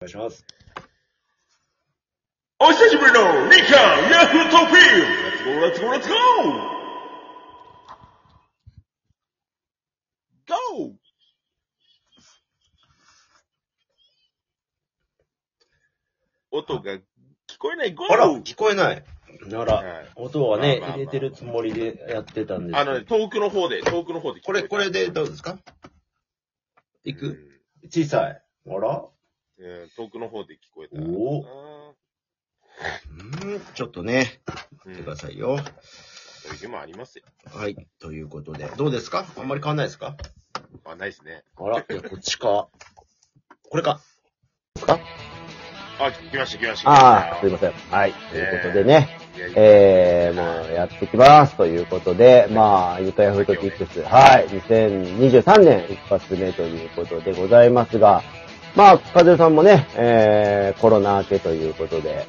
願いします。お久しぶりの日韓ヤフートピー !Let's go, let's go, let's go! Go! 音が聞こえない Go! あら、聞こえない。あら、はい音はね、まあまあまあ入れてるつもりでやってたんですあのね、遠くの方で、遠くの方で聞これ、これでどうですか？いうんく小さい。あら？えー遠くの方で聞こえた。おあうん、ちょっとね、ーうん見てくださいよ。そういう日もありますよ。はい。ということで、どうですか？あんまり変わんないですか？あ、ないですね。あら、いや、こっちか。これか。あ、来ました、来ました。ああ、すい来ません。はい。とえいうことでね、ました。いやいやえー、もうやってきます。ということで、まあ、ユタヤフートキックス、はい。2023年一発目ということでございますが、まあ、カズルさんもね、えー、コロナ明けということで、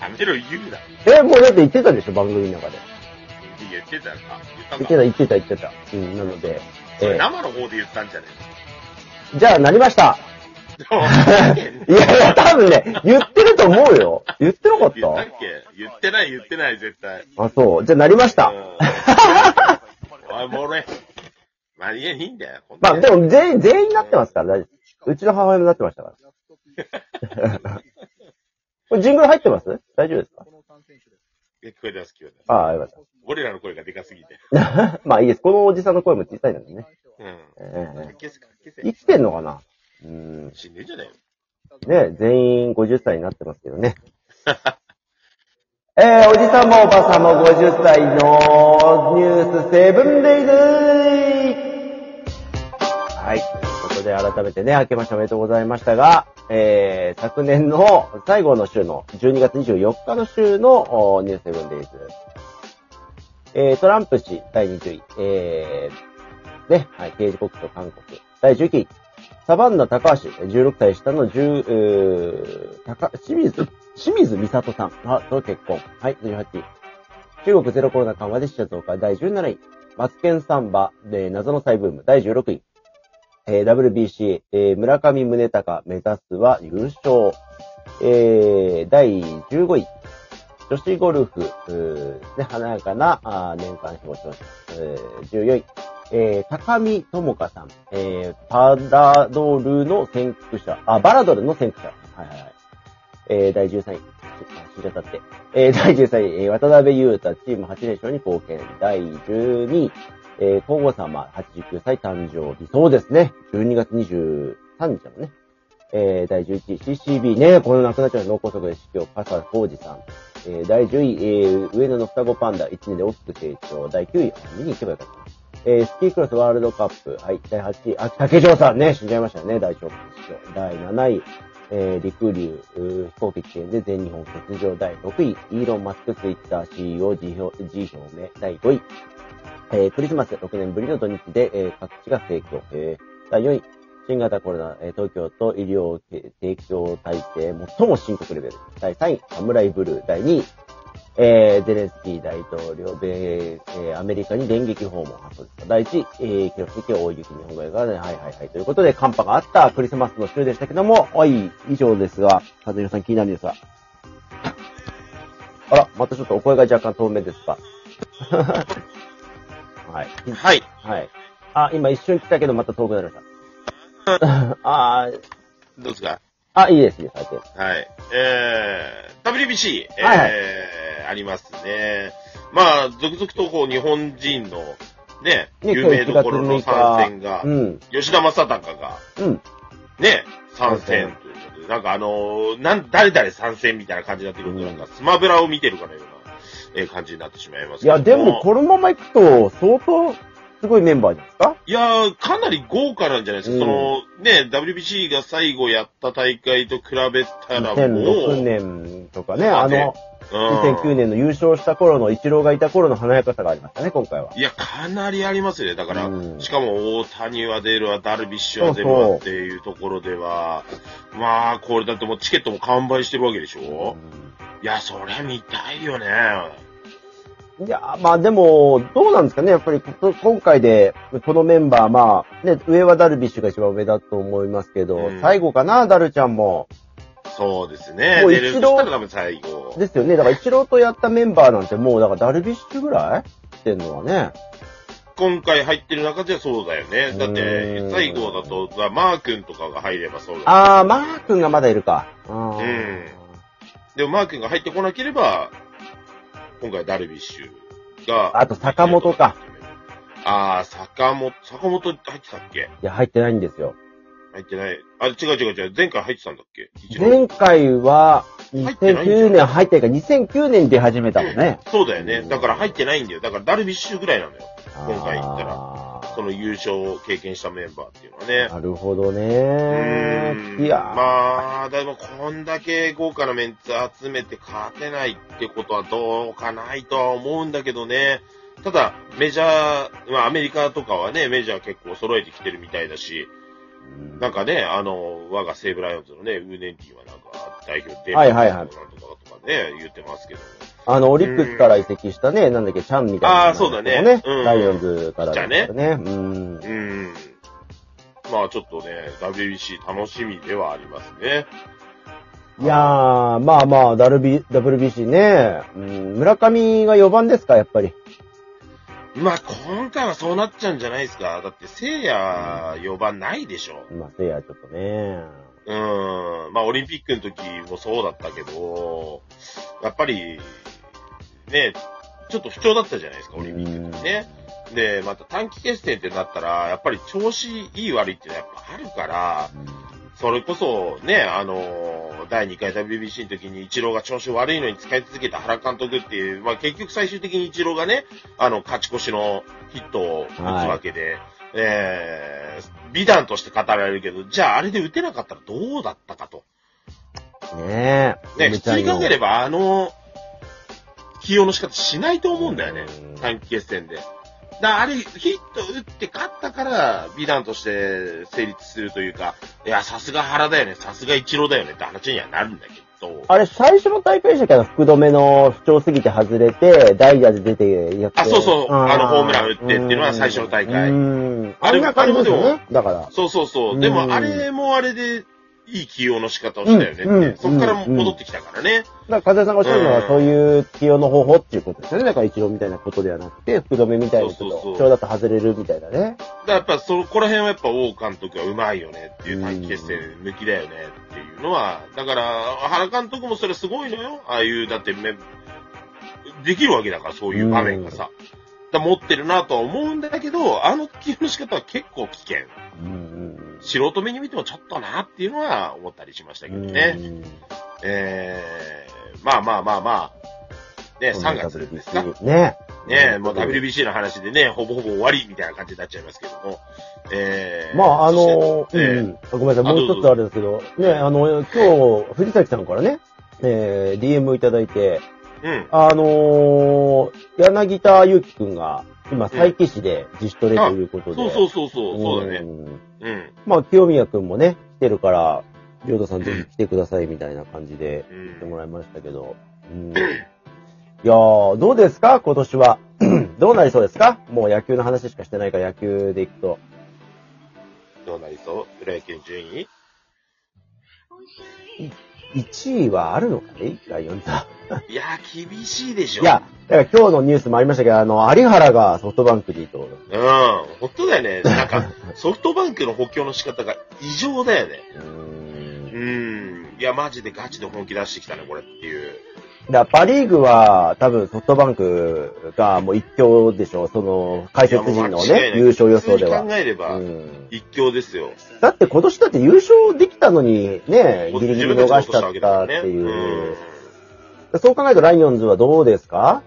やめろ、言うな。え、もうだって言ってたでしょ、番組の中で。言ってたか言ったか言ってた、言ってた、言ってた。うん、なので、それえ生の方で言ったんじゃねー、じゃあ、なりました。え いやいや、多分ね、言ってると思うよ。言ってなかっ言ったったけ？言ってない、言ってない、絶対。あ、そう。じゃあ、なりました。うんおい、もう俺。まあ、いや、いいんだよ。まあ、でも、全員、全員なってますから、大丈夫。うちの母親もなってましたから。これ、ジングル入ってます？大丈夫ですか？聞こえす、聞こえてます。ああ、よかっ俺らの声がでかすぎて。た。まあ、いいです。このおじさんの声も小さいのでね。うん。え。生きてんのかな？うん。死んでんじゃねね、全員50歳になってますけどね。えー、おじさんもおばさんも50歳のニュースセブンデイズはい。で改めてね、明けましておめでとうございましたが、えー、昨年の最後の週の12月24日の週のおニュースセブンデイズ。えー、トランプ氏第20位。えー、ね、はい、刑事国と韓国。第19位。サバンナ高橋、16歳下の10、うー高、清水、清水美里さんあと結婚。はい、18位。中国ゼロコロナ緩和で死者増加、第17位。マツケンサンバで謎の再ブーム、第16位。えー WBC、えー村上宗隆目指すは優勝。えー第15位。女子ゴルフ、うね、華やかなあ年間表彰式。えー14位。えー、高見智香さん、えー、パラドルの先駆者、あ、バラドルの先駆者。はいはいはい。えー、第13位。し死んじゃったって。えー、第13位、えー、渡辺裕太、チーム8連勝に貢献。第12位、えー、皇后様、89歳誕生日。そうですね。12月23日だもんね。えー、第11位、CCB ね、この亡くなっちゃう脳梗塞で死去、笠浩二さん。えー、第10位、えー、上野の双子パンダ、1年で大きく成長。第9位、見に行けばよかった。えー、スキークロスワールドカップ、はい、第8位、あ、竹城さんね、死んじゃいましたね、大丈夫です。第7位、えー、陸流、う飛行機危険で全日本欠場第6位、イーロン・マスクツイッター CEO 辞表辞表明第5位、えー、クリスマス6年ぶりの土日で、えー、各地が盛況、えー、第4位、新型コロナ、えー東京都医療提供体制最も深刻レベル。第3位、サムライブルー。第2位、えー、ゼレンスキー大統領、米、えー、アメリカに電撃訪問発です。第1位、えー、記録的大雪日本海側で、はいはいはい。ということで、寒波があったクリスマスの週でしたけども、はい、以上ですが、和弘さん気になるんですが。あら、またちょっとお声が若干透明ですか。はい。はい。はい。あ、今一瞬来たけどまた遠くなりました。あーどうですか？あ、いいです、いいです、はい。はい。えー、WBC、えーはいはいありますね。まあ、続々とこう、日本人の、ね、ね有名どころの参戦がう、ん。吉田正尚が、うん。ね、参戦ということで、なんかあのーなん、誰々参戦みたいな感じになってくると、うんなんかスマブラを見てるかのような、えー感じになってしまいますいや、でも、このまま行くと、相当、すごいメンバーじゃないですか？いやー、かなり豪華なんじゃないですか。うん。その、ね、WBC が最後やった大会と比べたらもう、2006年とかね、あの、うん2009年の優勝した頃の、イチローがいた頃の華やかさがありましたね、今回は。いや、かなりありますね。だから、うんしかも大谷は出るわ、ダルビッシュは出るわっていうところでは、まあ、これだってもうチケットも完売してるわけでしょ、いや、そりゃ見たいよね。いや、まあでも、どうなんですかね、やっぱりこ今回で、このメンバー、まあ、ね、上はダルビッシュが一番上だと思いますけど、うん最後かな、ダルちゃんも。そうですね。もう一度としたら多分最後。ですよね。だから、一郎とやったメンバーなんてもう、だから、ダルビッシュぐらいってんのはね。今回入ってる中ではそうだよね。だっうて最後だと、マー君とかが入ればそうだあー、マー君がまだいるか。うんうんでもマー君が入ってこなければ、今回ダルビッシュが。あと坂本か。ああ、坂本、坂本入ってたっけ？いや、入ってないんですよ。入ってない。あ、違う違う違う。前回入ってたんだっけ？前回は、入ってないんじゃん2009年入ってるから、2009年に出始めたもんね。そうだよね。だから入ってないんだよ。だからダルビッシュぐらいなのよ。今回言ったらその優勝を経験したメンバーっていうのはね。なるほどうね。いやー、まあ、でもこんだけ豪華なメンツ集めて勝てないってことはどうかないとは思うんだけどね。ただ、メジャー、まあアメリカとかはね、メジャー結構揃えてきてるみたいだし、なんかね、あの、我が西武ライオンズのね、ウーネンティはなんか代表で、はいはいはいなんとかとかね、言ってますけど。あの、オリックスから移籍したね、なんだっけ、チャンみたいな。あーそうだねね。うんライオンズからじゃね。うん。うん。まあちょっとね、WBC 楽しみではありますね。いやー、まあまあ、ダルビ、WBC ね。うん、村上が4番ですか、やっぱり。まあ今回はそうなっちゃうんじゃないですか。だって、聖夜4番ないでしょ。まあ、せいや、ちょっとね。うん。まあ、オリンピックの時もそうだったけど、やっぱり、ね、ちょっと不調だったじゃないですか、オリンピックの時ね。で、また短期決戦ってなったら、やっぱり調子いい悪いってやっぱあるから、それこそね、あの、第2回 WBC の時にイチローが調子悪いのに使い続けた原監督っていう、まあ結局最終的にイチローがね、あの、勝ち越しのヒットを打つわけで、えー、美談として語られるけど、じゃああれで打てなかったらどうだったかと。ねえ。ね、普通に考えれば。ばあの、起用の仕方しないと思うんだよねうん。短期決戦で。だあれ、ヒット打って勝ったから、美談として成立するというか、いや、さすが原だよね、さすが一郎だよねって話にはなるんだけど。あれ、最初の大会でしたけ？ど、福留の不調すぎて外れて、代打で出てやって。あそうそうーあのホームラン打ってっていうのは最初の大会うん。あれあんな感じですよあれね。だから。そうそうそうう。んでも、あれもあれで、いい起用の仕方をしたよねって。うんうんそこから戻ってきたからね。だから、風さんがおっしゃるのは、うんそういう起用の方法っていうことですよね。だから、一郎みたいなことではなくて、福留みたいなちょっと、そうそうそう不調だと外れるみたいなね。だからやっぱそこら辺はやっぱ王監督はうまいよねっていう短期決戦抜きだよねっていうのは、だから原監督もそれすごいのよ。ああいう、だってめ、できるわけだからそういう場面がさ。持ってるなとは思うんだけど、あの起用の仕方は結構危険。うん素人目に見てもちょっとなっていうのは思ったりしましたけどね。えー、まあまあまあまあ、ね、3月ですか？ね。ねもう WBC の話でね、ほぼほぼ終わりみたいな感じになっちゃいますけども。えー、まあ、あの、そしてうんうんごめんなさい、あもう一つあれですけど、ね、あの、今日、藤崎さんからね、えー、DM いただいて、えーうん。あのー、柳田祐樹くんが、今、佐伯市で自主トレということで。そうそうそうそう、そうだね。んうん。まあ、清宮くんもね、来てるから、りょうたさんぜひ来てくださいみたいな感じでうん。言ってもらいましたけど。うん、いやー、どうですか？今年は。どうなりそうですか？もう野球の話しかしてないから野球でいくと。どうなりそう？プロ野球順位？1位はあるのかね？ライオンズは。いやー、厳しいでしょ。いや、だから今日のニュースもありましたけど、あの、有原がソフトバンクにいと。うん。本当だよね。なんか、ソフトバンクの補強の仕方が異常だよね。うーうんん。いや、マジでガチで本気出してきたね、これっていう。だパリーグは多分ソフトバンクがもう一強でしょその解説陣のね、優勝予想では普通に。考えれば、うん一強ですよ。だって今年だって優勝できたのにね、ギリギリ逃しちゃったっていうう。ん。そう考えるとライオンズはどうですか？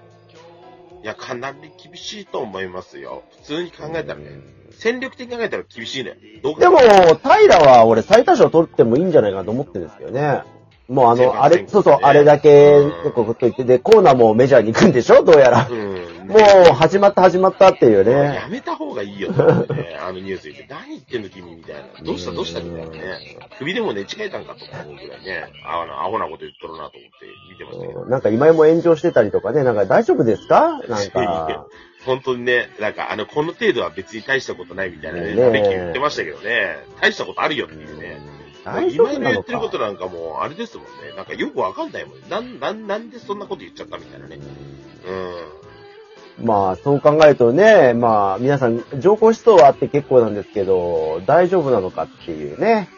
いや、かなり厳しいと思いますよ。普通に考えたらね。戦力的に考えたら厳しいね。でも、平は俺最多勝取ってもいいんじゃないかなと思ってるんですよね。もうあの、あれ、そうそう、あれだけうん、こう言って、で、コーナーもメジャーに行くんでしょ？どうやら。うん。もう、始まった始まったっていうやね。めた方がいいよ あのニュース言って、何言ってんの君みたいな。どうした？どうしたみたいなね。首でも寝違えたんかと思うぐらいね、あの、アホなこと言っとるなと思って見てましたけど。なんか今井も炎上してたりとかね、なんか大丈夫ですか？なんか、本当にね、なんか、あの、この程度は別に大したことないみたいなね、ね言ってましたけどね、大したことあるよっていうね。大丈今の言夫なのかってることなんかもう、あれですもんね。なんかよくわかんないもんね。なん、なん、なんでそんなこと言っちゃったみたいなね。うん。まあ、そう考えるとね、まあ、皆さん、上皇思想はあって結構なんですけど、大丈夫なのかっていうね。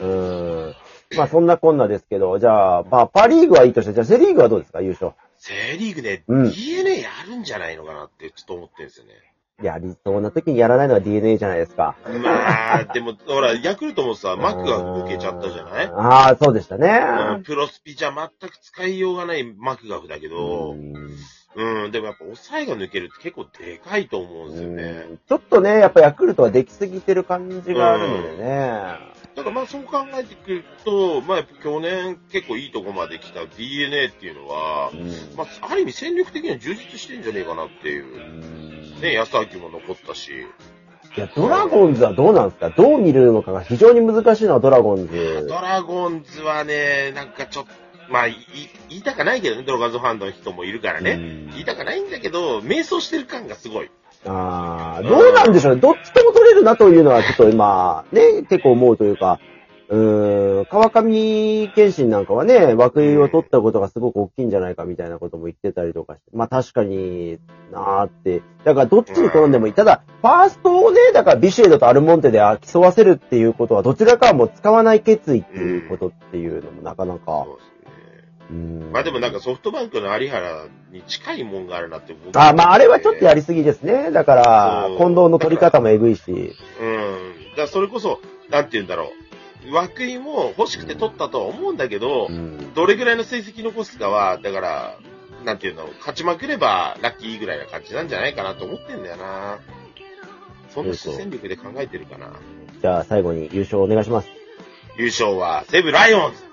ううん、ん。まあ、そんなこんなですけど、じゃあ、まあ、パリーグはいいとして、じゃあ、セリーグはどうですか、優勝。セリーグね、うん DNA やるんじゃないのかなってちょっと思ってるんですよね。やりそうな時にやらないのは DNA じゃないですか。まあ、でも、ほら、ヤクルトもさ、マックが抜けちゃったじゃない？ああ、そうでしたね。うんプロスピじゃ全く使いようがないマクガフだけど、うん、でもやっぱ抑えが抜けるって結構でかいと思うんですよね。ちょっとね、やっぱヤクルトはできすぎてる感じがあるのでね。だからまあそう考えてくると、まあやっぱ去年結構いいとこまで来た DNA っていうのは、うんまあある意味戦力的には充実してんじゃねえかなっていう。ね、安明も残ったし。いや、ドラゴンズはどうなんですかどう見るのかが非常に難しいのはドラゴンズ。ドラゴンズはね、なんかちょっと、まあ、い言いたかないけどね、ドラゴンズファンの人もいるからね。うん言いたかないんだけど、迷走してる感がすごい。ああ、どうなんでしょうね。どっちとも取れるなというのはちょっと今、ね、結構思うというか、うーん、川上健信なんかはね、枠井を取ったことがすごく大きいんじゃないかみたいなことも言ってたりとかして、まあ確かになーって。だからどっちに転んでもいい。ただ、ファーストをね、だからビシエドとアルモンテで競わせるっていうことは、どちらかはもう使わない決意っていうことっていうのもなかなかそ、う。まあでもなんかソフトバンクの有原に近いもんがあるなって僕あ、まああれはちょっとやりすぎですね。だから、近藤の取り方もえぐいし。うん。だからそれこそ、なんて言うんだろう。涌井も欲しくて取ったとは思うんだけど、うんどれぐらいの成績残すかは、だから、なんていうの、勝ちまくればラッキーぐらいな感じなんじゃないかなと思ってんだよな。そんな戦力で考えてるかな。じゃあ最後に優勝お願いします。優勝は西武ライオンズ